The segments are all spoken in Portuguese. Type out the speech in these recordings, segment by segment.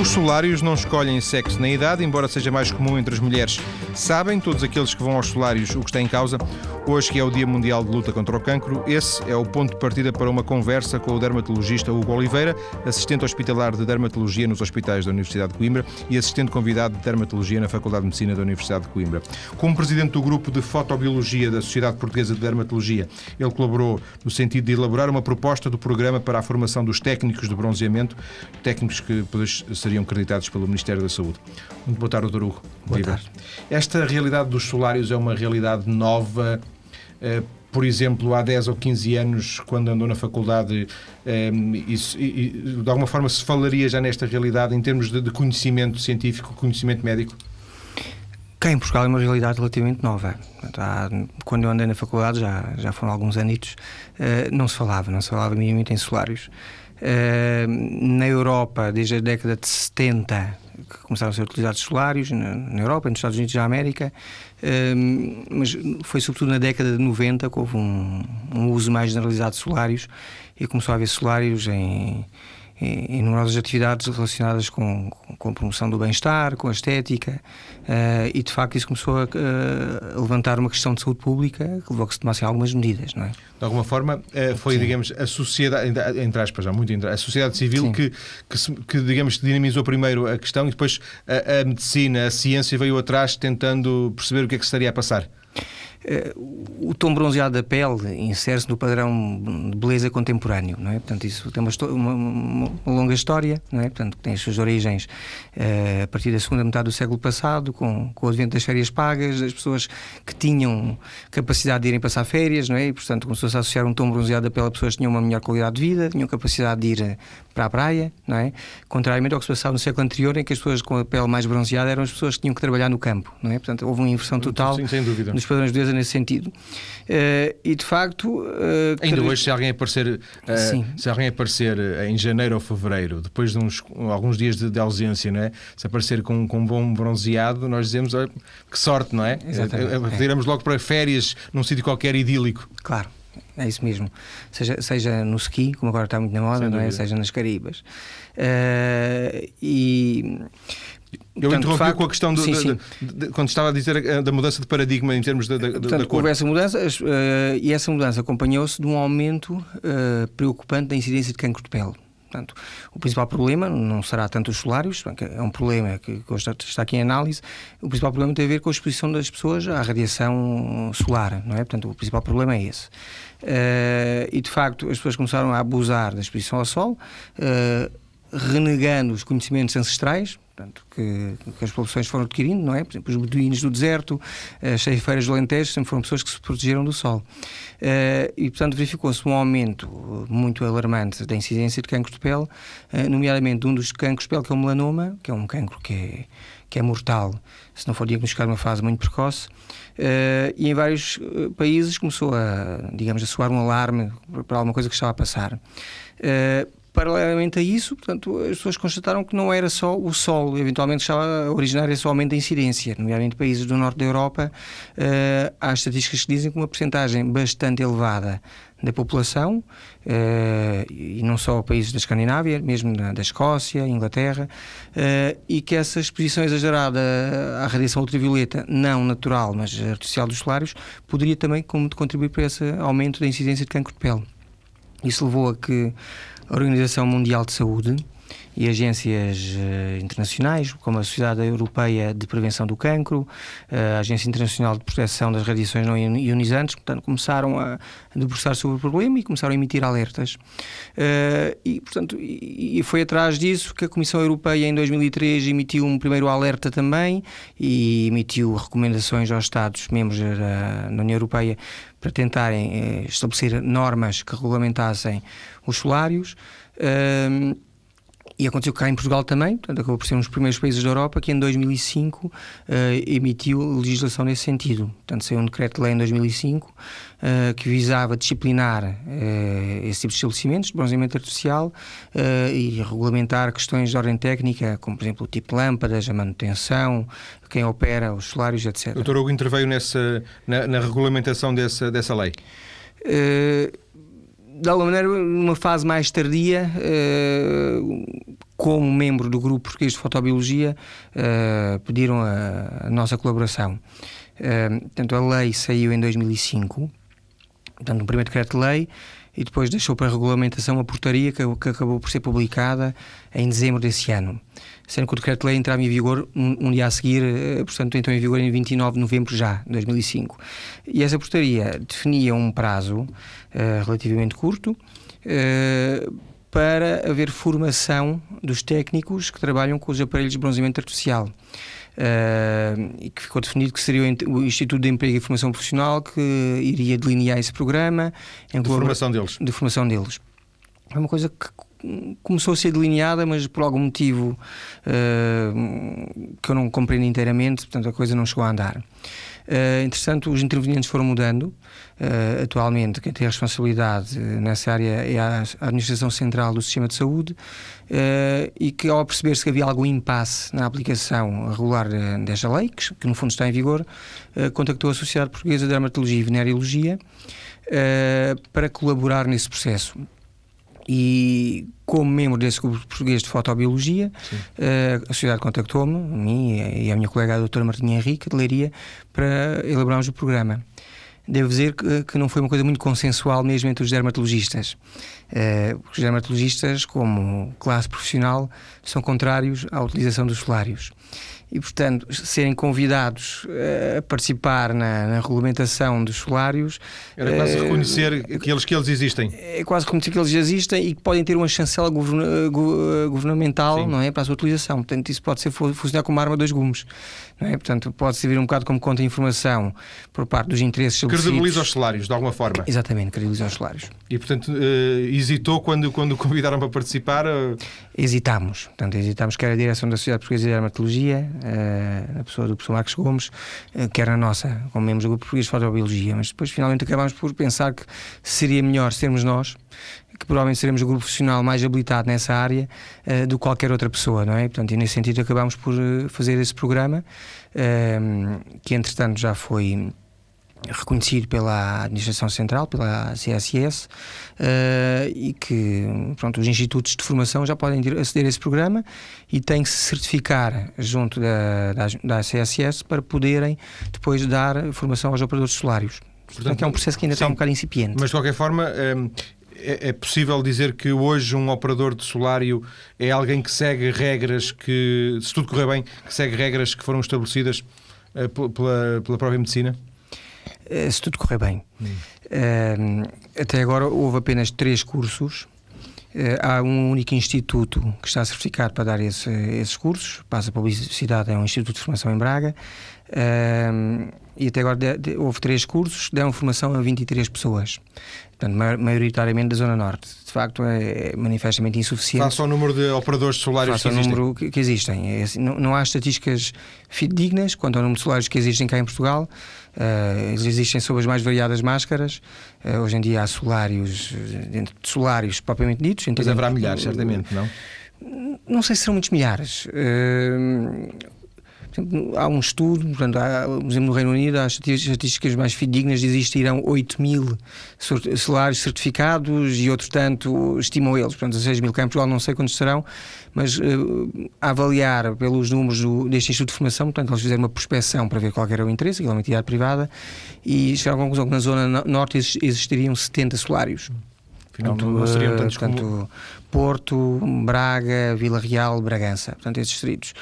Os solários não escolhem sexo nem idade, embora seja mais comum entre as mulheres. Sabem todos aqueles que vão aos solários o que está em causa? Hoje, que é o Dia Mundial de Luta contra o Cancro, esse é o ponto de partida para uma conversa com o dermatologista Hugo Oliveira, assistente hospitalar de dermatologia nos hospitais da Universidade de Coimbra e assistente convidado de dermatologia na Faculdade de Medicina da Universidade de Coimbra. Como presidente do grupo de fotobiologia da Sociedade Portuguesa de Dermatologia, ele colaborou no sentido de elaborar uma proposta do programa para a formação dos técnicos de bronzeamento, técnicos que depois seriam acreditados pelo Ministério da Saúde. Muito boa tarde, Dr. Hugo. Boa tarde. Esta realidade dos solários é uma realidade nova. Eh, por exemplo, há 10 ou 15 anos, quando andou na faculdade, eh, isso, de alguma forma se falaria já nesta realidade em termos de conhecimento científico, conhecimento médico? Cá em Portugal é uma realidade relativamente nova. Quando eu andei na faculdade, já, já foram alguns anitos, eh, não se falava, não se falava minimamente em solários. Na Europa, desde a década de 70, que começaram a ser utilizados solários na, na Europa, nos Estados Unidos da América, um, mas foi sobretudo na década de 90 que houve um, um uso mais generalizado de solários e começou a haver solários em em, numerosas atividades relacionadas com, com a promoção do bem-estar, com a estética, uh, e de facto isso começou a, a, levantar uma questão de saúde pública que levou a que se tomassem algumas medidas, não é? De alguma forma, uh, foi, Sim. digamos, a sociedade, entre aspas, já muito a sociedade civil que, que, que, digamos, dinamizou primeiro a questão e depois a, a medicina, a ciência veio atrás tentando perceber o que é que estaria a passar. O tom bronzeado da pele insere-se no padrão de beleza contemporâneo, não é? Portanto, isso tem uma, uma, uma longa história, não é? Portanto, tem as suas origens uh, a partir da segunda metade do século passado, com, com o advento das férias pagas, das pessoas que tinham capacidade de irem passar férias, não é? E, portanto, começou-se a associar um tom bronzeado da pele a pessoas que tinham uma melhor qualidade de vida, tinham capacidade de ir para a praia, não é? Contrariamente ao que se passava no século anterior, em que as pessoas com a pele mais bronzeada eram as pessoas que tinham que trabalhar no campo, não é? Portanto, houve uma inversão total Sim, sem dúvida. nos padrões de beleza nesse sentido. Uh, e de facto. Uh, Ainda hoje, se alguém aparecer, uh, se alguém aparecer em janeiro ou fevereiro, depois de uns, alguns dias de, de ausência, não é? se aparecer com, com um bom bronzeado, nós dizemos olha, que sorte, não é? Exatamente. Tiramos logo para férias num sítio qualquer idílico. Claro. É isso mesmo. Seja, seja no ski, como agora está muito na moda, não é? seja nas Caribas. Uh, e eu interrompi facto, com a questão do, sim, sim. De, de, quando estava a dizer da mudança de paradigma em termos da, da, Portanto, da cor. Houve essa mudança uh, e essa mudança acompanhou-se de um aumento uh, preocupante da incidência de cancro de pele. Portanto, o principal problema não será tanto os solários, é um problema que está aqui em análise. O principal problema tem a ver com a exposição das pessoas à radiação solar, não é? Portanto, o principal problema é esse. Uh, e de facto, as pessoas começaram a abusar da exposição ao sol, uh, renegando os conhecimentos ancestrais, portanto, que, que, as populações foram adquirindo, não é? Por exemplo, os beduínos do deserto, as ceifeiras do Alentejo, sempre foram pessoas que se protegeram do sol. Uh, e, portanto, verificou-se um aumento muito alarmante da incidência de cancro de pele, uh, nomeadamente um dos cancros de pele, que é o melanoma, que é um cancro que é, que é mortal, se não for diagnosticado numa fase muito precoce. Uh, e em vários países começou a, digamos, a soar um alarme para alguma coisa que estava a passar. Uh, paralelamente a isso, portanto, as pessoas constataram que não era só o sol, eventualmente estava a originar esse aumento da incidência, nomeadamente países do norte da Europa. Uh, há estatísticas que dizem que uma porcentagem bastante elevada da população, uh, e não só países da Escandinávia, mesmo da, da Escócia, Inglaterra, uh, e que essa exposição exagerada à radiação ultravioleta, não natural, mas artificial dos solários, poderia também contribuir para esse aumento da incidência de cancro de pele. Isso levou a que a Organização Mundial de Saúde e agências uh, internacionais, como a Sociedade Europeia de Prevenção do Cancro, uh, a Agência Internacional de Proteção das Radiações Não Ionizantes, portanto, começaram a debruçar sobre o problema e começaram a emitir alertas. Uh, e, portanto, e, e foi atrás disso que a Comissão Europeia, em 2003, emitiu um primeiro alerta também e emitiu recomendações aos Estados-membros da, da União Europeia para tentarem estabelecer normas que regulamentassem os solários. Uh, e aconteceu cá em Portugal também, portanto, acabou por ser um dos primeiros países da Europa que em 2005 uh, eh, emitiu legislação nesse sentido. Portanto, saiu um decreto-lei em 2005 uh, que visava disciplinar uh, esse tipo de estabelecimentos de bronzeamento artificial e regulamentar questões de ordem técnica, como por exemplo o tipo de lâmpadas, a manutenção, quem opera, os salários, etc. O Dr. Hugo interveio nessa, na, na regulamentação dessa, dessa lei? De alguma maneira, numa fase mais tardia, uh, como membro do grupo português de fotobiologia, uh, pediram a, nossa colaboração. Uh, portanto, a lei saiu em 2005, portanto, um primeiro decreto-lei, e depois deixou para regulamentação a portaria que, acabou por ser publicada em dezembro desse ano. Sendo que o decreto-lei entrava em vigor um, um, dia a seguir, uh, portanto, entrou em vigor em 29 de novembro já, de 2005. E essa portaria definia um prazo relativamente curto para haver formação dos técnicos que trabalham com os aparelhos de bronzeamento artificial. Uh, e que ficou definido que seria o Instituto de Emprego e Formação Profissional que iria delinear esse programa. Em de formação deles. De formação deles. É uma coisa que começou a ser delineada, mas por algum motivo uh, que eu não compreendo inteiramente, portanto a coisa não chegou a andar. Uh, entretanto, os intervenientes foram mudando. Uh, atualmente, quem tem a responsabilidade nessa área é a Administração Central do Sistema de Saúde uh, e que, ao perceber-se que havia algum impasse na aplicação regular desta lei, que, que, no fundo está em vigor, contactou a Sociedade Portuguesa de Dermatologia e Venereologia para colaborar nesse processo e como membro desse grupo português de fotobiologia, uh, a sociedade contactou-me, a mim e a minha colega a doutora Martinha Henrique, de Leiria, para elaborarmos o programa. Devo dizer que, que, não foi uma coisa muito consensual mesmo entre os dermatologistas. Uh, os dermatologistas, como classe profissional, são contrários à utilização dos solários e, portanto, serem convidados a participar na, na regulamentação dos solários. Era quase uh, reconhecer que eles, que eles existem. É quase reconhecer que eles existem e que podem ter uma chancela governa, governamental não é, para a sua utilização. Portanto, isso pode ser funcionar como arma de dois gumes. Não é? Portanto, pode servir um bocado como contra-informação por parte dos interesses Credibiliza os salários, de alguma forma. Exatamente, credibiliza os salários. E, portanto, hesitou quando, quando o convidaram para participar? Hesitámos. Portanto, hesitámos quer a direção da Sociedade Portuguesa de Dermatologia, uh, a pessoa do professor Marcos Gomes, uh, quer a nossa, como membros do Grupo Português de Fotobiologia. Mas depois, finalmente, acabámos por pensar que seria melhor sermos nós que provavelmente seremos o grupo profissional mais habilitado nessa área uh, do que qualquer outra pessoa, não é? Portanto, e nesse sentido acabámos por fazer esse programa, que entretanto já foi reconhecido pela Administração Central, pela CSS, uh, e que pronto, os institutos de formação já podem aceder a esse programa e têm que se certificar junto da, da, da CSS para poderem depois dar formação aos operadores solários. Portanto, Portanto é um processo que ainda sim, está um bocado incipiente. Mas de qualquer forma, é, é, possível dizer que hoje um operador de solário é alguém que segue regras que, se tudo correr bem, que segue regras que foram estabelecidas uh, pela, pela própria medicina? Uh, se tudo correr bem. Hum. Uh, até agora houve apenas três cursos. há um único instituto que está certificado para dar esse, esses cursos. Passa a publicidade, é um instituto de formação em Braga. E até agora de, de, houve três cursos, deram formação a 23 pessoas portanto, maioritariamente da Zona Norte. De facto, é manifestamente insuficiente. Face ao número de operadores de solários Face que existem. número que, que existem. É assim, não, não, há estatísticas fidedignas quanto ao número de solários que existem cá em Portugal. Uh, eles existem sob as mais variadas máscaras. Uh, hoje em dia há solários, dentro de solários propriamente ditos. Mas haverá milhares, certamente, não? Não sei se serão muitos milhares. Uh, há um estudo, portanto, há, por exemplo, no Reino Unido, há estatísticas mais fidedignas, existirão 8 mil salários certificados e outro tanto estimam eles, portanto, 6 mil. Cá em Portugal não sei quantos serão, mas uh, a avaliar pelos números do, deste Instituto de Formação, portanto, eles fizeram uma prospecção para ver qual era o interesse, aquilo é uma entidade privada, e chegaram à conclusão que na zona norte existiriam 70 salários. Afinal, portanto, não seriam tantos portanto, como... Porto, Braga, Vila Real, Bragança, portanto, esses distritos.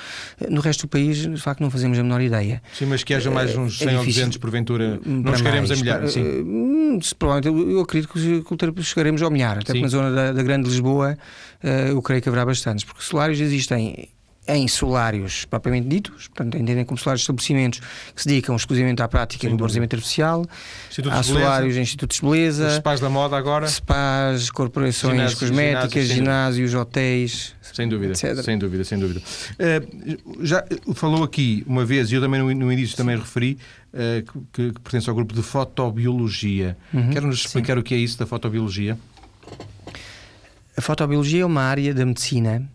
No resto do país, de facto, não fazemos a menor ideia. Sim, mas que haja mais eh, uns 100 é ou 200 porventura, não chegaremos a milhar. Sim. Hum, provavelmente, eu acredito que chegaremos ao milhar, até na zona da, da Grande Lisboa, eh, eu creio que haverá bastantes, porque salários existem em solários propriamente ditos, portanto, entendem como solários de estabelecimentos que se dedicam exclusivamente à prática do bronzeamento artificial, há solários em institutos de beleza, os spas da moda agora, spas, corporações ginásios, cosméticas, ginásios, ginásios hotéis, sem dúvida, etc. sem dúvida, sem dúvida. Uh, já falou aqui uma vez, e eu também no, no início também referi, uh, que, que, pertence ao grupo de fotobiologia. Uhum, Quer-nos explicar sim. o que é isso da fotobiologia? A fotobiologia é uma área da medicina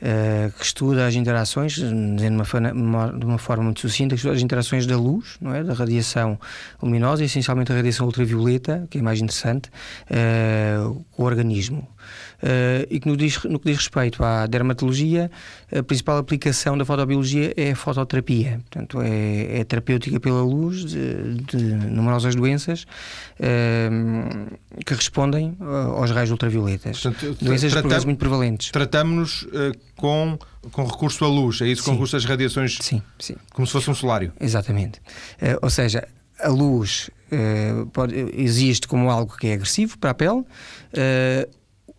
uh, que estuda as interações, dizendo de uma, de uma forma muito sucinta, que estuda as interações da luz, não é? da radiação luminosa, essencialmente a radiação ultravioleta, que é mais interessante, uh, com o organismo. Uh, e que no, diz, no que diz respeito à dermatologia, a principal aplicação da fotobiologia é a fototerapia. Portanto, é, é terapêutica pela luz de, de numerosas doenças uh, que respondem aos raios ultravioletas. Portanto, doenças tratam, muito prevalentes. Tratamos-nos uh, com, com recurso à luz, é isso? Sim. Com recurso às radiações? Sim, sim. Como se fosse um solário? Exatamente. ou seja, a luz pode, existe como algo que é agressivo para a pele.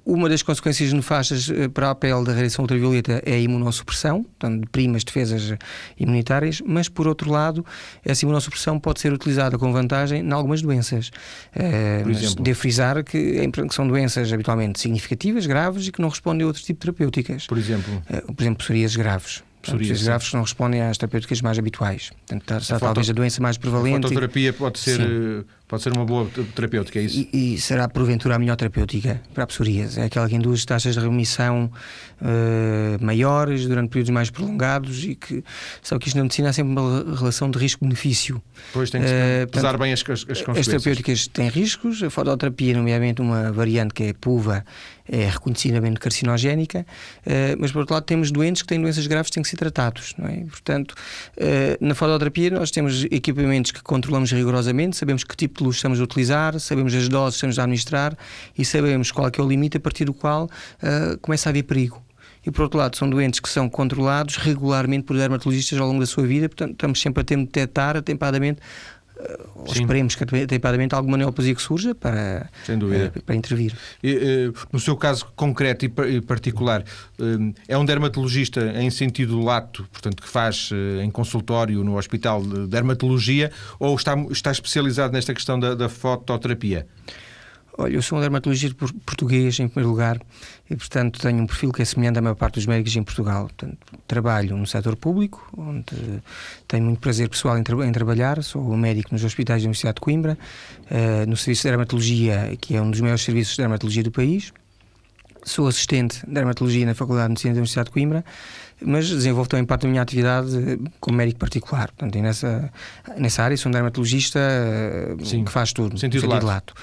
Uma das consequências nefastas eh, para a pele da radiação ultravioleta é a imunossupressão, portanto, deprime as defesas imunitárias, mas por outro lado, essa imunossupressão pode ser utilizada com vantagem em algumas doenças. Uh, por exemplo? Devo frisar que, que, são doenças habitualmente significativas, graves e que não respondem a outro tipo de terapêuticas. Por exemplo? Uh, por exemplo, psorias graves. Psorias graves não respondem às terapêuticas mais habituais. Portanto, talvez a doença mais prevalente. A fototerapia pode ser, eh, pode ser uma boa terapêutica, é isso? E, e, será porventura a melhor terapêutica para a psorias. É aquela que induz taxas de remissão uh, maiores durante períodos mais prolongados e que sabe que isto na medicina há sempre uma relação de risco-benefício. Pois tem que uh, pesar portanto, bem as, as consequências. As terapêuticas têm riscos, a fototerapia, nomeadamente uma variante que é PUVA, é reconhecidamente carcinogénica, uh, mas por outro lado temos doentes que têm doenças graves que têm que ser tratados. Não é? Portanto, uh, na fototerapia nós temos equipamentos que controlamos rigorosamente, sabemos que tipo luz estamos a utilizar, sabemos as doses que estamos a administrar e sabemos qual é, é o limite a partir do qual uh, começa a haver perigo. E por outro lado são doentes que são controlados regularmente por dermatologistas ao longo da sua vida, portanto estamos sempre a ter de detectar atempadamente ou esperemos que atempadamente alguma neoplasia que surja para, uh, para intervir. E, uh, no seu caso concreto e particular, é um dermatologista em sentido lato, portanto, que faz em consultório no hospital de dermatologia, ou está, está especializado nesta questão da, da fototerapia? Olha, eu sou um dermatologista português, em primeiro lugar, e, portanto, tenho um perfil que é semelhante à maior parte dos médicos em Portugal. Portanto, trabalho no setor público, onde tenho muito prazer pessoal em, tra em trabalhar. Sou médico nos hospitais da Universidade de Coimbra, uh, no Serviço de Dermatologia, que é um dos maiores serviços de dermatologia do país. Sou assistente de dermatologia na Faculdade de Medicina da Universidade de Coimbra, mas desenvolvo também parte da minha atividade como médico particular. Portanto, nessa, nessa área sou um dermatologista uh, que faz tudo, sentido, sentido lato. lato.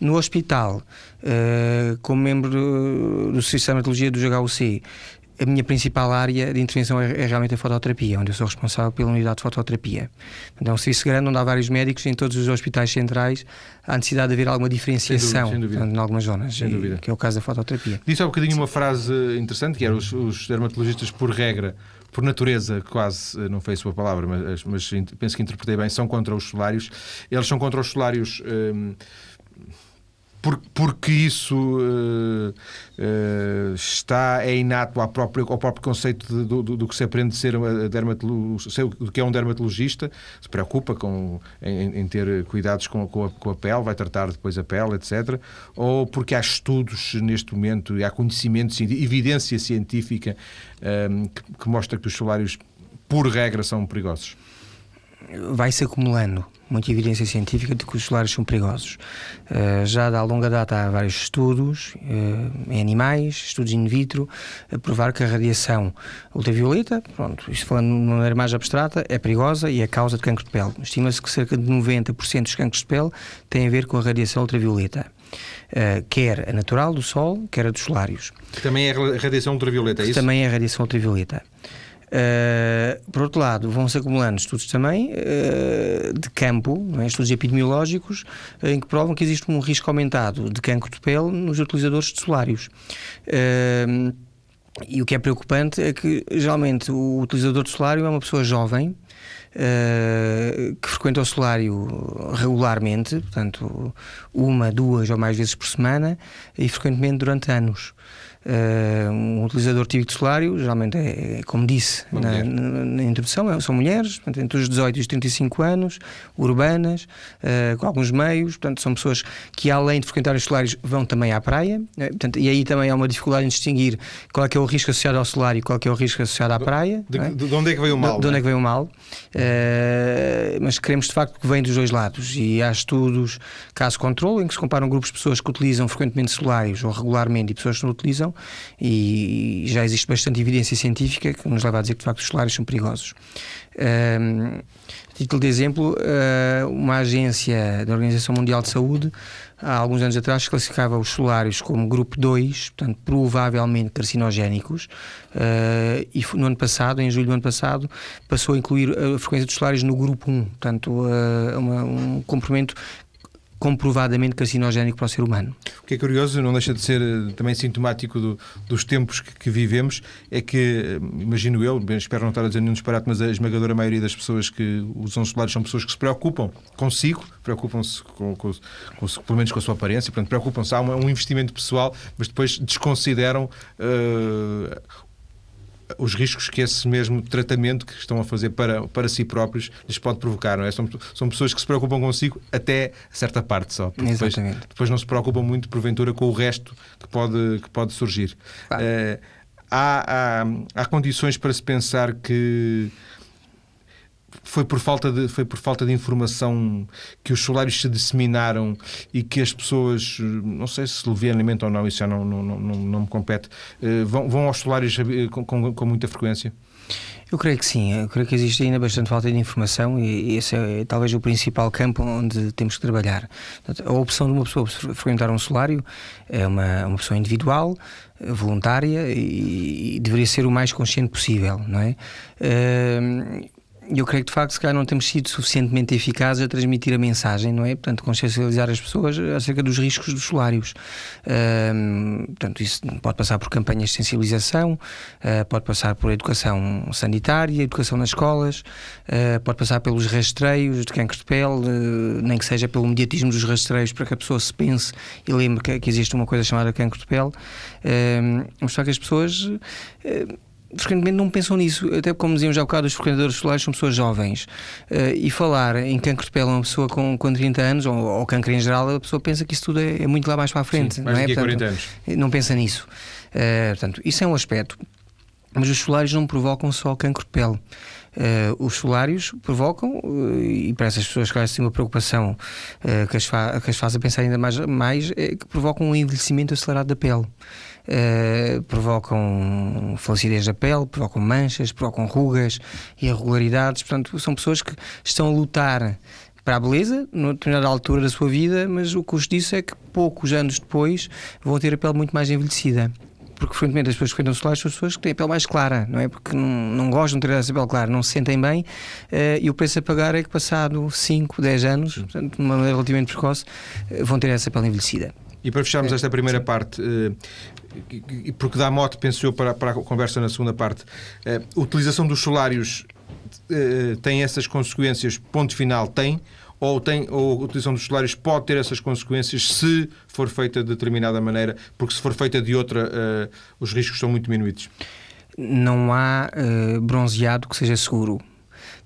No hospital, uh, como membro do Serviço de Dermatologia do HUC, a minha principal área de intervenção é, é, realmente a fototerapia, onde eu sou responsável pela unidade de fototerapia. Então, é um serviço grande onde há vários médicos em todos os hospitais centrais. Há necessidade de haver alguma diferenciação sem dúvida, sem dúvida. em algumas zonas, sem dúvida. que é o caso da fototerapia. Disse há um bocadinho uma frase interessante, que era os, os dermatologistas, por regra, por natureza, quase, não foi a sua palavra, mas, mas penso que interpretei bem, são contra os solários. Eles são contra os solários. Hum, porque isso uh, uh, está é inato ao próprio, ao próprio conceito de, do, do, que se aprende de ser do que é um dermatologista, se preocupa com, em, em ter cuidados com, com, a, com, a, pele, vai tratar depois a pele, etc. Ou porque há estudos neste momento e há conhecimento, evidência científica um, eh, que, que mostra que os solários, por regra, são perigosos vai-se acumulando muita evidência científica de que os solares são perigosos. Uh, já há longa data há vários estudos uh, em animais, estudos in vitro, a provar que a radiação ultravioleta, pronto, isto falando de uma maneira mais abstrata, é perigosa e é causa de cancro de pele. Estima-se que cerca de 90% dos cancros de pele têm a ver com a radiação ultravioleta. Uh, quer a natural do Sol, quer a dos solários. Que também é radiação ultravioleta, é isso? Também é radiação ultravioleta. Uh, por outro lado, vão-se acumulando estudos também uh, de campo, é? estudos epidemiológicos, uh, em que provam que existe um risco aumentado de cancro de pele nos utilizadores de solários. e o que é preocupante é que, geralmente, o utilizador de solário é uma pessoa jovem, que frequenta o solário regularmente, portanto, uma, duas ou mais vezes por semana e frequentemente durante anos. Uh, um utilizador típico de solário, geralmente é, é como disse na, na, na, introdução, é, são mulheres, portanto, entre os 18 e os 35 anos, urbanas, uh, com alguns meios, portanto, são pessoas que além de frequentar os solários vão também à praia, uh, portanto, e aí também há uma dificuldade em distinguir qual é que é o risco associado ao solário e qual é que é o risco associado à praia. De, é? de onde é que veio o mal? De, de onde é que veio o mal? Uh, mas queremos de facto que venha dos dois lados e há estudos, caso controle, em que se comparam grupos de pessoas que utilizam frequentemente solários ou regularmente e pessoas que não utilizam e já existe bastante evidência científica que nos leva a dizer que de facto os solários são perigosos. Uh, título de exemplo, uh, uma agência da Organização Mundial de Saúde há alguns anos atrás classificava os solários como grupo 2, portanto, provavelmente carcinogénicos, uh, e no ano passado, em julho do ano passado, passou a incluir a frequência dos solários no grupo 1, portanto, uh, uma, um comprimento comprovadamente carcinogénico para o ser humano. O que é curioso, não deixa de ser eh, também sintomático do, dos tempos que, que, vivemos, é que, imagino eu, espero não estar a dizer nenhum disparate, mas a esmagadora maioria das pessoas que usam solares são pessoas que se preocupam consigo, preocupam-se com, com, com, pelo menos com a sua aparência, portanto, preocupam-se, há um, um, investimento pessoal, mas depois desconsideram uh, os riscos que esse mesmo tratamento que estão a fazer para, para si próprios lhes pode provocar. Não é? são, são pessoas que se preocupam consigo até certa parte só. Depois, depois, não se preocupam muito, porventura, com o resto que pode, que pode surgir. Ah. Uh, há, há, há condições para se pensar que foi por falta de foi por falta de informação que os solários se disseminaram e que as pessoas não sei se levianamente ou não isso já não não, não, não me compete eh, vão, vão aos solários eh, com, com, com muita frequência eu creio que sim, eu creio que existe ainda bastante falta de informação e esse é talvez o principal campo onde temos que trabalhar. A opção de uma pessoa frequentar um solário é uma, uma opção individual, voluntária e, e deveria ser o mais consciente possível, não é? Eu creio que de facto se calhar não temos sido suficientemente eficazes a transmitir a mensagem, não é? Portanto, consciencializar as pessoas acerca dos riscos dos solários. Portanto, isso pode passar por campanhas de sensibilização, uh, pode passar por educação sanitária, educação nas escolas, uh, pode passar pelos rastreios de cancro de pele, nem que seja pelo mediatismo dos rastreios para que a pessoa se pense e lembre que, que existe uma coisa chamada cancro de pele. mostrar que as pessoas frequentemente não pensam nisso, até como diziam já um bocado, os frequentadores solares são pessoas jovens. Uh, e falar em cancro de pele a uma pessoa com, com 30 anos, ou, ou cancro em geral, a pessoa pensa que isso tudo é, é muito lá mais para a frente. Sim, mais não é? Portanto, 40 anos. Não pensa nisso. Uh, portanto, isso é um aspecto. Mas os solários não provocam só cancro de pele. Uh, os solários provocam, uh, e para essas pessoas que têm uma preocupação uh, que, as que as faz a pensar ainda mais, mais é que provocam um envelhecimento acelerado da pele. Provocam flacidez da pele, provocam manchas, provocam rugas, irregularidades. Portanto, são pessoas que estão a lutar para a beleza, numa determinada altura da sua vida, mas o custo disso é que poucos anos depois vão ter a pele muito mais envelhecida porque frequentemente as pessoas que frequentam solares são as pessoas que têm a pele mais clara, não é? Porque não, não gostam de ter essa pele clara, não se sentem bem uh, e o preço a pagar é que passado 5, 10 anos, portanto, de uma maneira relativamente precoce, uh, vão ter essa pele envelhecida. E para fecharmos esta primeira parte, uh, porque dá mote, penso eu, para, para a conversa na segunda parte, a utilização dos solários tem essas consequências, ponto final, tem, ou, tem, ou a utilização dos salários pode ter essas consequências se for feita de determinada maneira, porque se for feita de outra, os riscos são muito diminuídos? Não há uh, bronzeado que seja seguro.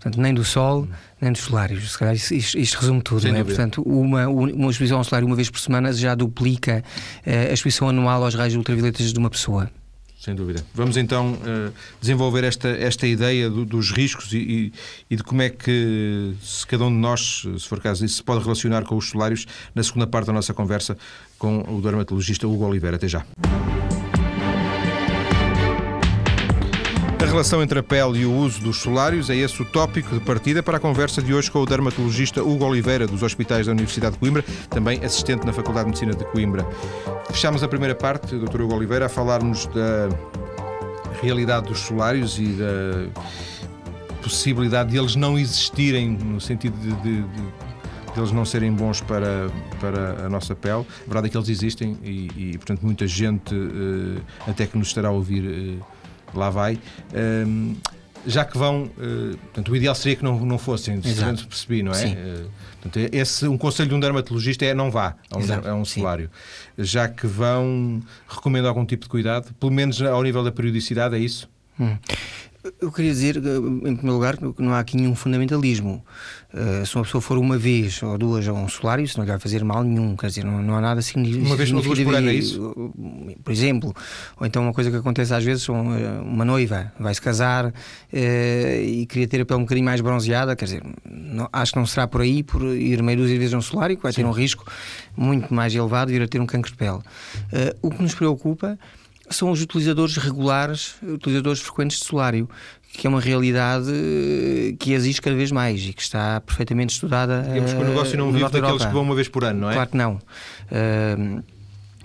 Portanto, nem do sol, hum. nem dos solários. Se calhar isto, isto resume tudo. Sem não é? Portanto, uma, uma exposição ao solário uma vez por semana já duplica uh, a exposição anual aos raios ultravioletas de uma pessoa. Sem dúvida. Vamos então eh, desenvolver esta, esta ideia do, dos riscos e, e, de como é que, se cada um de nós, se for caso, se pode relacionar com os solários na segunda parte da nossa conversa com o dermatologista Hugo Oliveira. Até já. Relação entre a pele e o uso dos solários é esse o tópico de partida para a conversa de hoje com o dermatologista Hugo Oliveira, dos Hospitais da Universidade de Coimbra, também assistente na Faculdade de Medicina de Coimbra. Fechamos a primeira parte, Dr. Hugo Oliveira, a falar-nos da realidade dos solários e da possibilidade de eles não existirem no sentido de, de, de eles não serem bons para, para a nossa pele. A verdade é que eles existem e, e portanto, muita gente, uh, até que nos estará a ouvir, uh, lá vai. Um, já que vão, uh, portanto, o ideal seria que não, não fossem, se percebi, não é? Uh, portanto, esse, um conselho de um dermatologista é não vá a um, a um solário. Já que vão, recomendo algum tipo de cuidado, pelo menos ao nível da periodicidade, é isso? Hum. Eu queria dizer, em primeiro lugar, que não há aqui nenhum fundamentalismo. Uh, se uma pessoa for uma vez ou duas a um solário, isso não lhe vai fazer mal nenhum, quer dizer, não, não há nada significativo. Uma vez ou duas por ano, é isso? Por exemplo, ou então uma coisa que acontece às vezes, uma noiva vai se casar uh, e queria ter a pele um bocadinho mais bronzeada, quer dizer, não, acho que não será por aí, por ir meia dúzia de vezes a um solário, que vai Sim. ter um risco muito mais elevado de vir a ter um cancro de pele. Uh, o que nos preocupa são os utilizadores regulares, utilizadores frequentes de solário, que é uma realidade eh, que existe cada vez mais e que está perfeitamente estudada. Digamos que o negócio não eh, vive daqueles que vão uma vez por ano, não é? Claro que não. Uh,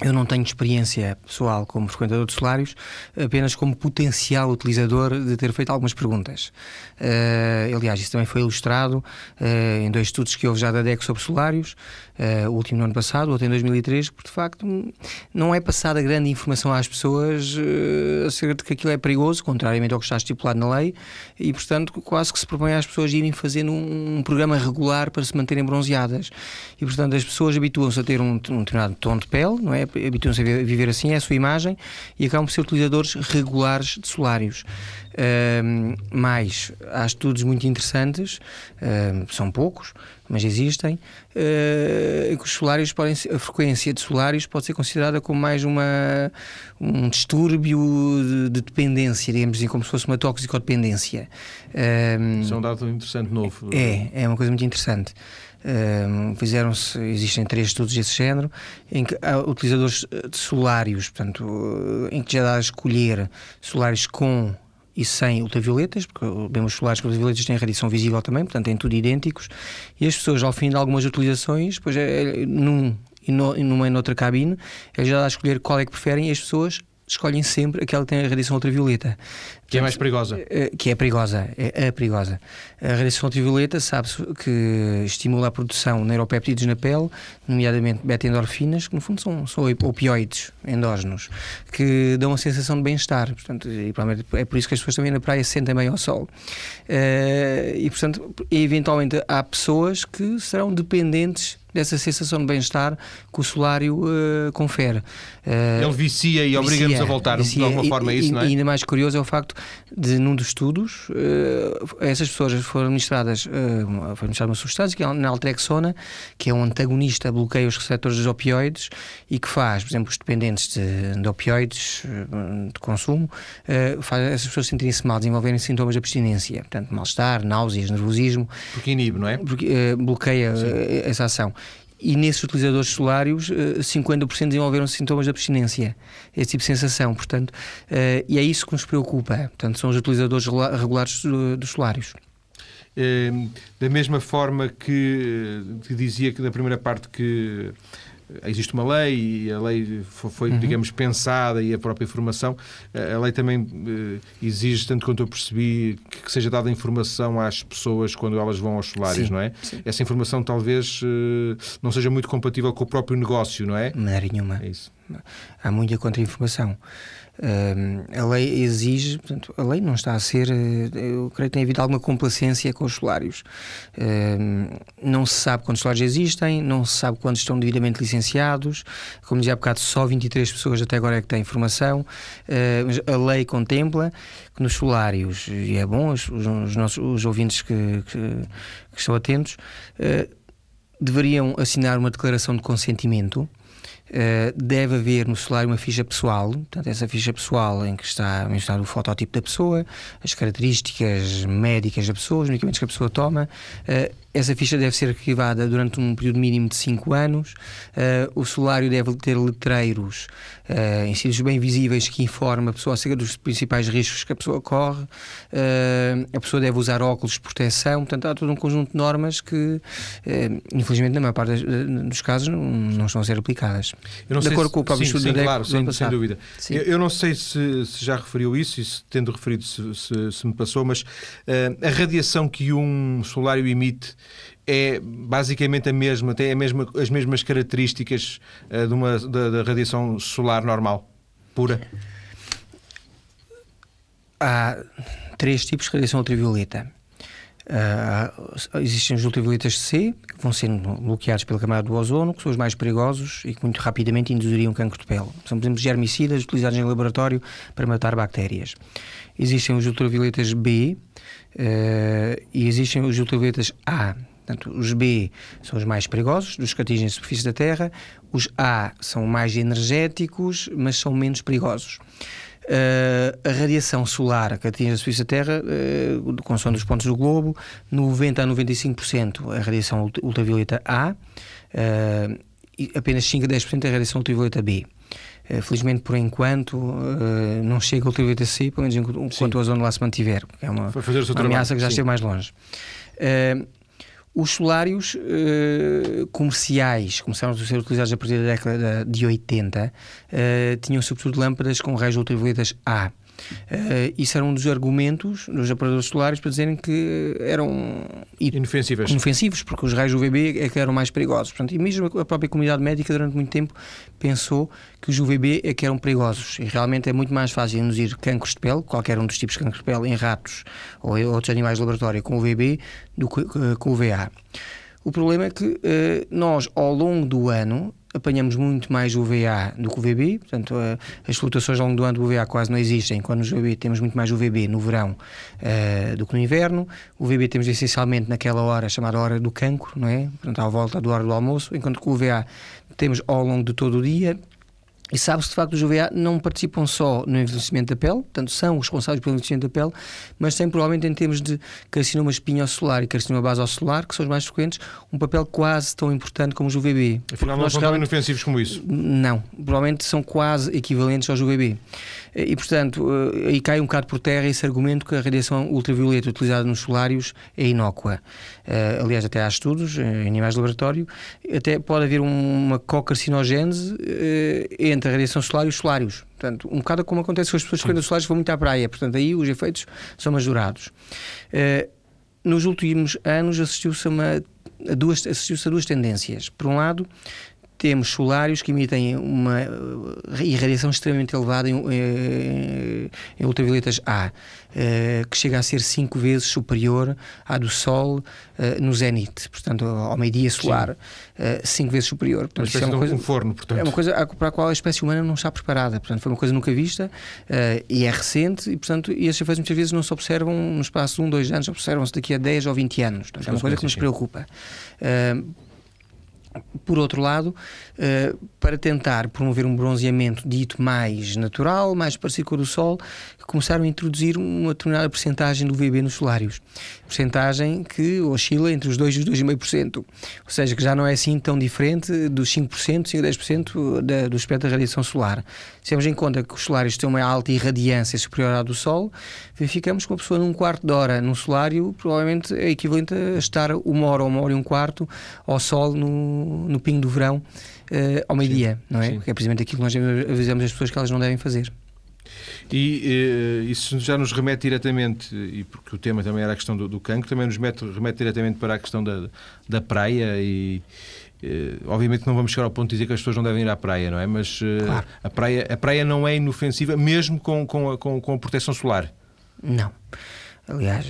eu não tenho experiência pessoal como frequentador de solários, apenas como potencial utilizador de ter feito algumas perguntas. Uh, aliás, isso também foi ilustrado uh, em dois estudos que houve já da DEC sobre solários, uh, o último no ano passado, outro em 2003, porque de facto não é passada grande informação às pessoas acerca de que aquilo é perigoso, contrariamente ao que está estipulado na lei, e portanto quase que se propõe às pessoas irem fazendo um, um programa regular para se manterem bronzeadas. E portanto as pessoas habituam-se a ter um, um determinado tom de pele, não é? Habituam-se a viver assim, é a sua imagem, e acabam por ser utilizadores regulares de solários. Uh, mais, há estudos muito interessantes, são poucos, mas existem, uh, que os solários podem a frequência de solários pode ser considerada como mais uma, um distúrbio de, de dependência, digamos assim, como se fosse uma toxicodependência. Isso é um dado interessante novo. É, é uma coisa muito interessante. Um, Fizeram-se, existem três estudos desse género, em que há utilizadores de solários, portanto, em que já dá a escolher solários com e sem ultravioletas, porque bem os solares com ultravioletas têm radiação visível também, portanto têm tudo idênticos, e as pessoas, ao fim de algumas utilizações, depois é, é, num e, no, numa e noutra cabine, eles já dá a escolher qual é que preferem e as pessoas escolhem sempre aquela que tem a radiação ultravioleta. Que é mais perigosa. Eh, que é perigosa, é a perigosa. A radiação ultravioleta sabe-se que estimula a produção de neuropéptidos na pele, nomeadamente beta-endorfinas, que no fundo são, são opioides endógenos, que dão a sensação de bem-estar. Portanto, e, é por isso que as pessoas também na praia se sentem bem ao sol. Uh, e, portanto, eventualmente há pessoas que serão dependentes dessa sensação de bem-estar que o solário uh, confere. Uh, Ele vicia e obriga-nos a voltar vicia, de alguma forma, é isso, não é? E ainda mais curioso é o facto de, num dos estudos, uh, essas pessoas foram administradas, uh, foi administrada uma substância que é a naltrexona, que é um antagonista, bloqueia os receptores dos opioides e que faz, por exemplo, os dependentes de, de opioides de consumo, faz essas pessoas sentirem-se mal, desenvolverem sintomas de abstinência, portanto, mal-estar, náuseas, nervosismo. Porque inibe, não é? Porque bloqueia essa ação e nesses utilizadores solários 50% eh, desenvolveram sintomas de abstinência, esse tipo de sensação, portanto, eh, e é isso que nos preocupa, portanto, são os utilizadores regulares dos solários. Da mesma forma que, que dizia que na primeira parte que existe uma lei e a lei foi, uhum. digamos, pensada e a própria informação. A lei também uh, exige, tanto quanto eu percebi, que, seja dada informação às pessoas quando elas vão aos solares, não é? Sim. Essa informação talvez uh, não seja muito compatível com o próprio negócio, não é? Não era nenhuma. É isso. Há muita contra-informação. A lei exige, portanto, a lei não está a ser, eh, eu creio que tem havido alguma complacência com os salários. Não se sabe quantos salários existem, não se sabe quantos estão devidamente licenciados. Como dizia há bocado, só 23 pessoas até agora é que têm informação. Uh, mas a lei contempla que nos salários, e é bom, os, os nossos os ouvintes que, que, que estão atentos, deveriam assinar uma declaração de consentimento eh, deve haver no salário uma ficha pessoal, portanto, essa ficha pessoal em que está mencionado o fototipo da pessoa, as características médicas da pessoa, os medicamentos que a pessoa toma, uh, essa ficha deve ser arquivada durante um período mínimo de 5 anos. Uh, o solário deve ter letreiros uh, em sítios bem visíveis que informam a pessoa acerca dos principais riscos que a pessoa corre. Uh, a pessoa deve usar óculos de proteção. Portanto, há todo um conjunto de normas que, infelizmente, na maior parte dos casos, não, não estão a ser aplicadas. de acordo se, com o próprio sim, estudo sim, claro, sem, sem dúvida. Eu, eu, não sei se, se, já referiu isso e se tendo referido se, se, se me passou, mas a radiação que um solário emite é basicamente a mesma, tem a mesma, as mesmas características uh, de uma, da, radiação solar normal, pura? Há três tipos de radiação ultravioleta. Uh, existem os ultravioletas C, que vão sendo bloqueados pela camada do ozono, que são os mais perigosos e que muito rapidamente induziriam cancro de pele. São, por exemplo, germicidas utilizados em laboratório para matar bactérias. Existem os ultravioletas B uh, e existem os ultravioletas A. Portanto, os B são os mais perigosos, dos que atingem a superfície da Terra. Os A são mais energéticos, mas são menos perigosos. Uh, a radiação solar que atinge a superfície da Terra, uh, consoante os pontos do globo, 90 a 95% a radiação ultravioleta A, uh, e apenas 5 a 10% a radiação ultravioleta B. Uh, felizmente, por enquanto, uh, não chega a ultravioleta C, pelo menos enquanto Sim. a zona lá se mantiver, que é uma, uma ameaça que já Sim. esteve mais longe. Uh, os solários comerciais começaram a ser utilizados a partir da década de 80, uh, tinham sobretudo lâmpadas com raios ultravioletas A. Uh, isso era um dos argumentos dos operadores solares para dizerem que eram inofensivos. inofensivos, porque os raios UVB é que eram mais perigosos. Portanto, e mesmo a própria comunidade médica, durante muito tempo, pensou que os UVB é que eram perigosos. E realmente é muito mais fácil induzir cancros de pele, qualquer um dos tipos de cancro de pele, em ratos ou outros animais de laboratório com UVB, do que uh, com UVA. O problema é que uh, nós, ao longo do ano, apanhamos muito mais UVA do que UVB, portanto as flutuações ao longo do ano do UVA quase não existem, quando no UVB temos muito mais UVB no verão uh, do que no inverno, o UVB temos essencialmente naquela hora chamada hora do cancro, não é? Portanto à volta da hora do almoço, enquanto que o UVA temos ao longo de todo o dia e sabe-se de facto que os UVA não participam só no envelhecimento da pele, portanto são responsáveis pelo envelhecimento da pele, mas têm provavelmente em termos de carcinoma espinho-solar e carcinoma base-ocelular, que são os mais frequentes, um papel quase tão importante como os UVB. Afinal não são tão inofensivos como isso? Não, provavelmente são quase equivalentes aos UVB. E, portanto, eh, aí cai um bocado por terra esse argumento que a radiação ultravioleta utilizada nos solários é inócua. Uh, aliás, até há estudos eh, em animais de laboratório, até pode haver uma cocarcinogênese entre a radiação solar e os solários. Portanto, um bocado como acontece com as pessoas que os solários vão muito à praia. Portanto, aí os efeitos são majorados. Nos últimos anos assistiu-se a, duas, assistiu-se a duas tendências. Por um lado, temos solários que emitem uma eh, irradiação extremamente elevada em, em, em ultravioletas A, uh, que chega a ser cinco vezes superior à do Sol no zénite, portanto, ao meio-dia solar, uh, cinco vezes superior. Portanto, isso é uma coisa, um forno, portanto. É uma coisa para a qual a espécie humana não está preparada. Portanto, foi uma coisa nunca vista e é recente e, portanto, e esses efeitos muitas vezes não se observam no espaço de um, dois anos, observam-se daqui a 10 ou 20 anos. Portanto, é uma coisa que nos preocupa. Por outro lado, eh, para tentar promover um bronzeamento dito mais natural, mais parecido com o do Sol, começaram a introduzir uma determinada porcentagem do VB nos solários. Porcentagem que oscila entre os 2% e os 2,5%. Ou seja, que já não é assim tão diferente dos 5%, 5 a 10% da, do espectro da radiação solar. Se temos em conta que os solários têm uma alta irradiância superior à do Sol, verificamos que uma pessoa num quarto de hora no solário provavelmente é equivalente a estar uma hora ou uma hora e um quarto ao Sol no, no pingo do verão uh, ao meio-dia, não é? Sim. Porque é precisamente aquilo que nós avisamos as pessoas que elas não devem fazer. E uh, isso já nos remete diretamente, e porque o tema também era a questão do, do cancro, também nos remete, remete diretamente para a questão da, da praia e. Uh, obviamente não vamos chegar ao ponto de dizer que as pessoas não devem ir à praia, não é? Mas uh, claro. a, praia, a praia não é inofensiva, mesmo com, com, a, com, com a proteção solar. Não. Aliás,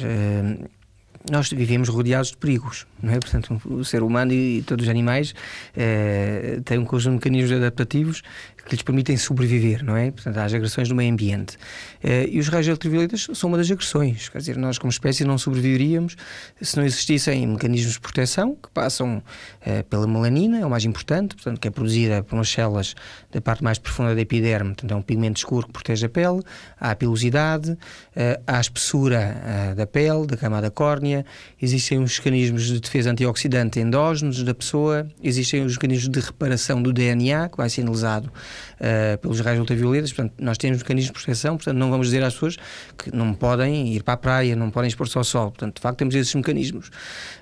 nós vivemos rodeados de perigos, não é? Portanto, o ser humano e todos os animais eh, têm um conjunto de mecanismos adaptativos que lhes permitem sobreviver, não é? Portanto, às agressões do meio ambiente. Uh, e os raios ultravioletas são uma das agressões. Quer dizer, nós, como espécie, não sobreviveríamos se não existissem mecanismos de proteção que passam uh, pela melanina, é o mais importante, portanto, que é produzida por umas células da parte mais profunda da epiderme, portanto, é um pigmento escuro que protege a pele, há a pilosidade, uh, há a espessura da pele, da camada córnea, existem os mecanismos de defesa antioxidante endógenos da pessoa, existem os mecanismos de reparação do DNA, que vai ser analisado uh, pelos raios ultravioletas. Portanto, nós temos mecanismos de proteção, portanto, não vamos dizer às pessoas que não podem ir para a praia, não podem expor-se ao sol. Portanto, de facto, temos esses mecanismos.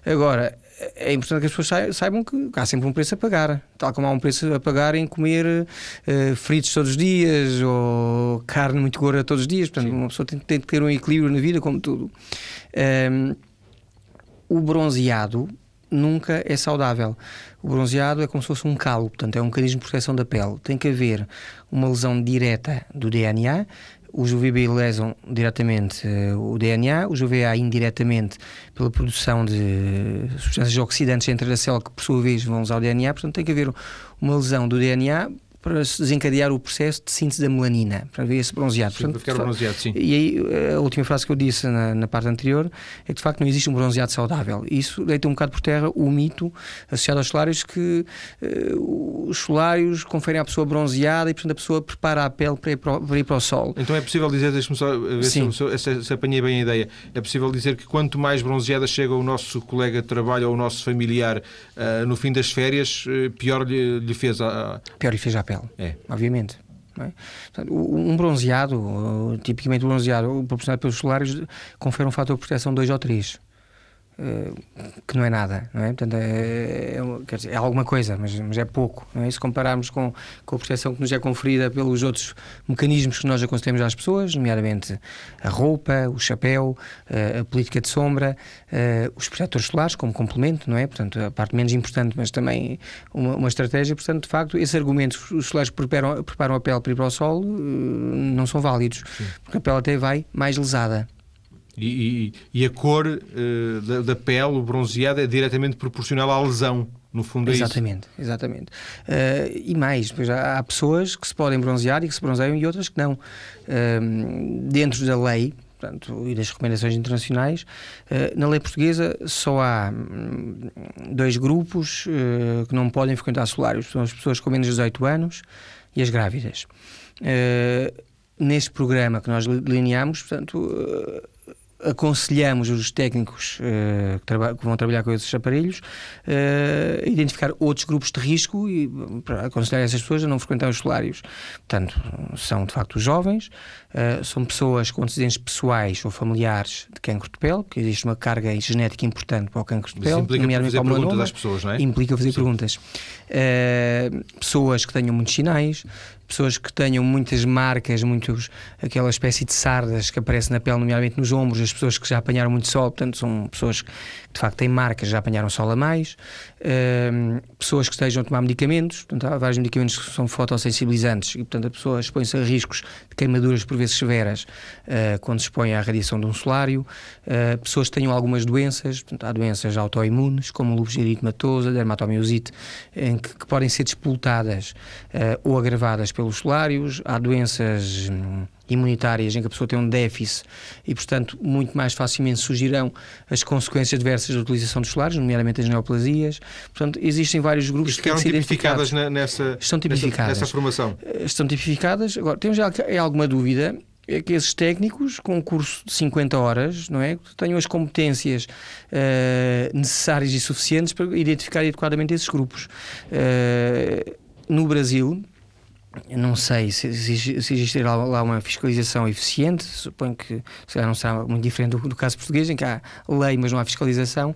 Agora, é importante que as pessoas saibam que há sempre um preço a pagar. Tal como há um preço a pagar em comer uh, fritos todos os dias ou carne muito gorda todos os dias. Portanto, Sim. uma pessoa tem, tem que ter um equilíbrio na vida, como tudo. Um, ehm, o bronzeado nunca é saudável. O bronzeado é como se fosse um calo, portanto, é um mecanismo de proteção da pele. Tem que haver uma lesão direta do DNA, Os UVB lesam diretamente uh, o DNA, os UVA indiretamente pela produção de substâncias oxidantes entre a célula que, por sua vez, vão usar o DNA. Portanto, tem que haver uma lesão do DNA para se desencadear o processo de síntese da melanina, para ver esse bronzeado. Sim, Portanto, para bronzeado, sim. E aí, a última frase que eu disse na, na, parte anterior é que de facto não existe um bronzeado saudável. Isso deita um bocado por terra o mito associado aos solários que uh, os solários conferem à pessoa bronzeada e, portanto, a pessoa prepara a pele para ir para o, para ir para o sol. Então é possível dizer, deixe-me só ver sim. se, se, se apanhei bem a ideia, é possível dizer que quanto mais bronzeada chega o nosso colega de trabalho ou o nosso familiar uh, no fim das férias, uh, pior lhe, lhe fez a. Pior lhe fez a pele, é. obviamente. É? Portanto, um bronzeado, tipicamente bronzeado, proporcionado pelos solares, confere um fator de proteção 2 ou 3. Eh, que não é nada, não é? Portanto, é, é, quer dizer, é alguma coisa, mas, mas é pouco. Não é? Se compararmos com, com a proteção que nos é conferida pelos outros mecanismos que nós aconselhamos às pessoas, nomeadamente a roupa, o chapéu, eh, a política de sombra, eh, os protetores solares como complemento, não é? Portanto, a parte menos importante, mas também uma, uma estratégia. Portanto, de facto, esses argumentos, os solares preparam, preparam a pele para ir para o sol, não são válidos, Sim. porque a pele até vai mais lesada. E, e, e a cor uh, da, da, pele, o bronzeado, é diretamente proporcional à lesão. No fundo é exatamente, isso. Exatamente. Uh, e mais, pois há, há, pessoas que se podem bronzear e que se bronzeiam e outras que não. Uh, dentro da lei, portanto, e das recomendações internacionais, na lei portuguesa só há hum, dois grupos que não podem frequentar solários. São as pessoas com menos de 18 anos e as grávidas. neste programa que nós delineamos, portanto, aconselhamos os técnicos uh, que, que, vão trabalhar com esses aparelhos uh, a identificar outros grupos de risco e para aconselhar essas pessoas a não frequentar os solários. Portanto, são de facto os jovens, uh, são pessoas com antecedentes pessoais ou familiares de cancro de pele, porque existe uma carga genética importante para o cancro de pele. Isso implica fazer perguntas às pessoas, não é? Implica fazer Sim. perguntas. pessoas que tenham muitos sinais, pessoas que tenham muitas marcas, muitos, aquela espécie de sardas que aparece na pele, nomeadamente nos ombros, as pessoas que já apanharam muito sol, portanto, são pessoas de facto têm marcas, já apanharam sol a mais, uh, pessoas que estejam a tomar medicamentos, portanto, há vários medicamentos que são fotossensibilizantes e, portanto, a pessoa expõe-se a riscos de queimaduras por vezes severas uh, quando se expõe à radiação de um solário, uh, pessoas que tenham algumas doenças, portanto, há doenças autoimunes, como lúpus eritematosa, dermatomiosite, em que, que podem ser despoltadas ou agravadas pelos solários, há doenças hum, imunitárias em que a pessoa tem um déficit e, portanto, muito mais facilmente surgirão as consequências diversas da utilização dos solares, nomeadamente as neoplasias. Portanto, existem vários grupos que ficaram tipificadas nessa, Estão tipificadas. Nessa, nessa formação. Eh, estão tipificadas. Agora, temos alguma dúvida é que esses técnicos, com um curso de 50 horas, não é, tenham as competências uh, necessárias e suficientes para identificar adequadamente esses grupos. Uh, no Brasil, não sei se, se, se lá uma fiscalização eficiente, suponho que se não será muito diferente do, do, caso português, em que há lei, mas não há fiscalização.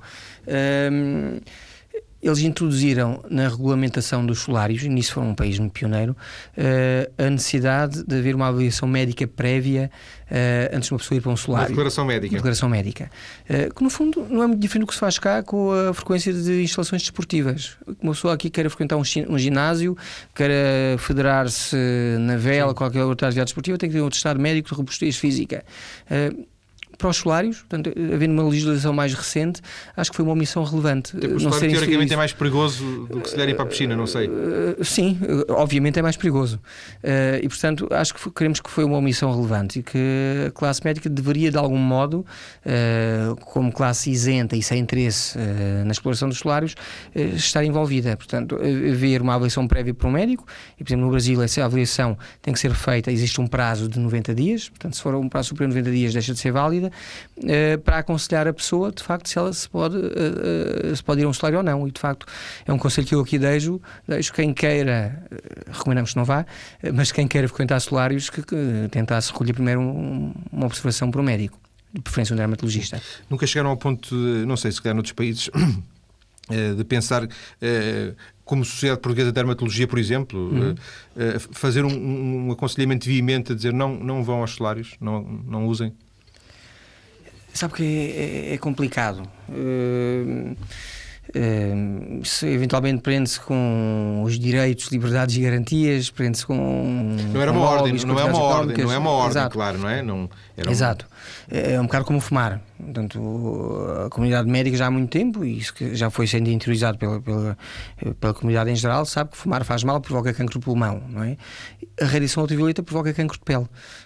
Eles introduziram na regulamentação dos solários, e nisso foram um país muito pioneiro, uh, a necessidade de haver uma avaliação médica prévia uh, antes de uma pessoa ir para um solário. Uma declaração médica. Uma declaração médica. Uh, que no fundo não é muito diferente do que se faz cá com a frequência de instalações desportivas. Uma pessoa aqui queira frequentar um, ginásio, queira federar-se na vela, Sim. qualquer outra atividade desportiva, tem que ter um estado médico de robustez física. Para os solários, portanto, havendo uma legislação mais recente, acho que foi uma omissão relevante. Tipo, o solário teoricamente é mais perigoso do que se der ir para a piscina, não sei. Uh, sim, obviamente é mais perigoso. Uh, e, portanto, acho que queremos que foi uma omissão relevante e que a classe médica deveria, de algum modo, como classe isenta e sem interesse na exploração dos solários, estar envolvida. Portanto, haver uma avaliação prévia para um médico, e, por exemplo, no Brasil, essa avaliação tem que ser feita, existe um prazo de 90 dias, portanto, se for um prazo superior a 90 dias, deixa de ser válida uh, para aconselhar a pessoa, de facto, se ela se pode, uh, se pode ir a um salário ou não. E, de facto, é um conselho que eu aqui deixo. Deixo quem queira, recomendamos que não vá, mas quem queira frequentar solários, que, que tentasse recolher primeiro um, uma observação para o médico, de preferência um dermatologista. Nunca chegaram ao ponto, de, não sei se calhar noutros países, de pensar como Sociedade Portuguesa de Dermatologia, por exemplo, uhum. fazer um, um, aconselhamento veemente a dizer não, não vão aos salários, não, não usem? Sabe que é, é, é complicado. Uh, Uh, se eventualmente prende-se com os direitos, liberdades e garantias, prende-se com. Não era uma ordem, não é uma ordem, não é uma ordem, Exato. claro, não é? Não, um... Exato. É, é um bocado como fumar. Portanto, a comunidade médica já há muito tempo, e isso que já foi sendo interiorizado pela, pela, pela comunidade em geral, sabe que fumar faz mal, provoca cancro do pulmão, não é? A radiação ultravioleta provoca cancro de pele.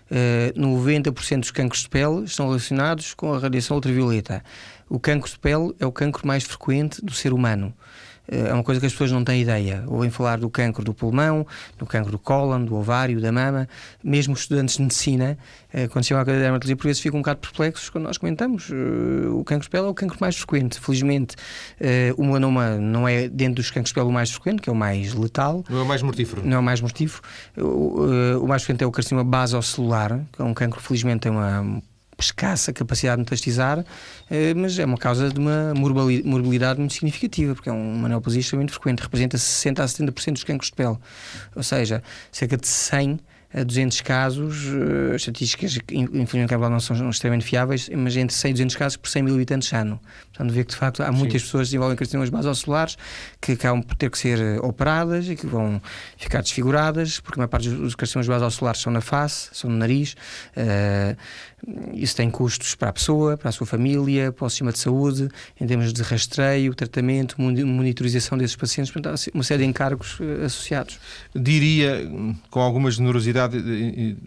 Uh, 90% dos cancros de pele estão relacionados com a radiação ultravioleta. O cancro de pele é o cancro mais frequente do ser humano. Eh, é uma coisa que as pessoas não têm ideia. Ouvem falar do cancro do pulmão, do cancro do cólon, do ovário, da mama. Mesmo os estudantes de medicina, eh, quando chegam à cadeira de dermatologia, por vezes ficam um bocado perplexos quando nós comentamos. Eh, o cancro de pele é o cancro mais frequente. Felizmente, o melanoma não é dentro dos cancros de pele o mais frequente, que é o mais letal. Não é o mais mortífero. Não é o mais mortífero. O, mais frequente é o carcinoma basocelular, que é um cancro, felizmente, tem uma escassa capacidade de metastizar, eh, mas é uma causa de uma morbilidade muito significativa, porque é uma neoplasia extremamente frequente, representa 60% a 70% dos cancros de pele. Ou seja, cerca de 100 a 200 casos, uh, estatísticas infelizmente não são extremamente fiáveis, mas entre 100 e 200 casos por 100 mil habitantes ano. Portanto, vê que de facto há muitas Sim. pessoas que desenvolvem carcinomas basocelulares que acabam por ter que ser eh, operadas e que vão ficar desfiguradas, porque a maior parte dos carcinomas basocelulares são na face, são no nariz. Uh, isso tem custos para a pessoa, para a sua família, para o sistema de saúde, em termos de rastreio, tratamento, monitorização desses pacientes, portanto, há uma série de encargos associados. Diria, com alguma generosidade,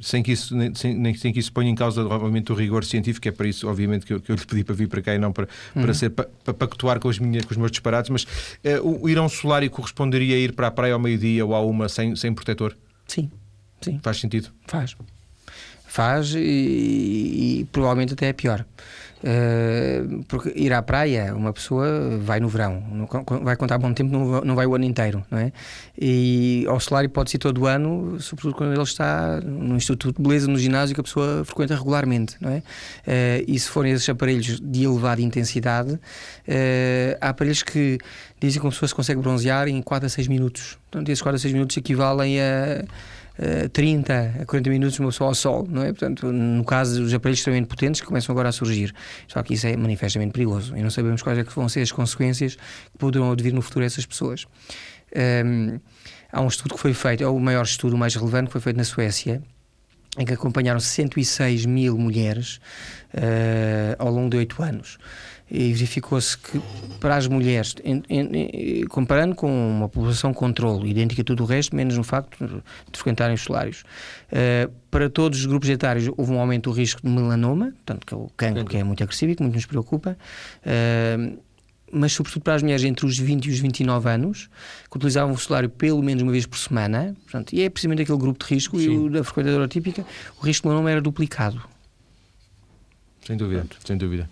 sem que isso, sem, sem que isso ponha em causa, obviamente, o rigor científico, é para isso, obviamente, que eu, que eu lhe pedi para vir para cá e não para, uhum. para, ser, para, para pactuar com, as minhas, com os meus disparados, mas uh, o ir a um solário corresponderia a ir para a praia ao meio-dia ou à uma sem, sem protetor? Sim, sim. Faz sentido? Faz. Faz e, e provavelmente até é pior. Uh, porque ir à praia, uma pessoa vai no verão, vai contar bom tempo, não vai o ano inteiro, não é? E ao salário pode ser todo o ano, sobretudo quando ele está no Instituto de Beleza, no ginásio, que a pessoa frequenta regularmente, não é? Uh, e se forem esses aparelhos de elevada intensidade, uh, há aparelhos que dizem que uma pessoa se consegue bronzear em 4 a 6 minutos. Portanto, esses 4 a 6 minutos equivalem a 30 eh, a 40 minutos uma pessoa ao sol, não é? Portanto, no caso dos aparelhos extremamente potentes que começam agora a surgir. Só que isso é manifestamente perigoso e não sabemos quais é que vão ser as consequências que poderão advir no futuro a essas pessoas. Um, ehm, há um estudo que foi feito, é o maior estudo, o mais relevante, que foi feito na Suécia, em que acompanharam 106 mil mulheres uh, ao longo de 8 anos e verificou-se que para as mulheres, em, em, comparando com uma população controle, idêntica a tudo o resto, menos no facto de frequentarem os solários, uh, para todos os grupos etários houve um aumento do risco de melanoma, portanto, que é o cancro que é muito agressivo e que muito nos preocupa. Uh, mas sobretudo para as mulheres entre os 20 e os 29 anos, que utilizavam o solário pelo menos uma vez por semana, portanto, e é precisamente aquele grupo de risco, Sim. e o da frequentadora típica, o risco de melanoma era duplicado. Sem dúvida, sem dúvida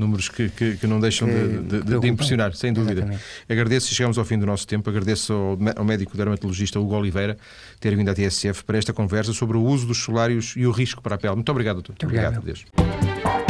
números que, que, que não deixam de, de, de, impressionar, sem dúvida. Exatamente. Agradeço e chegamos ao fim do nosso tempo. Agradeço ao, ao médico dermatologista Hugo Oliveira ter vindo à TSF para esta conversa sobre o uso dos solários e o risco para a pele. Muito obrigado, doutor. Muito obrigado. obrigado.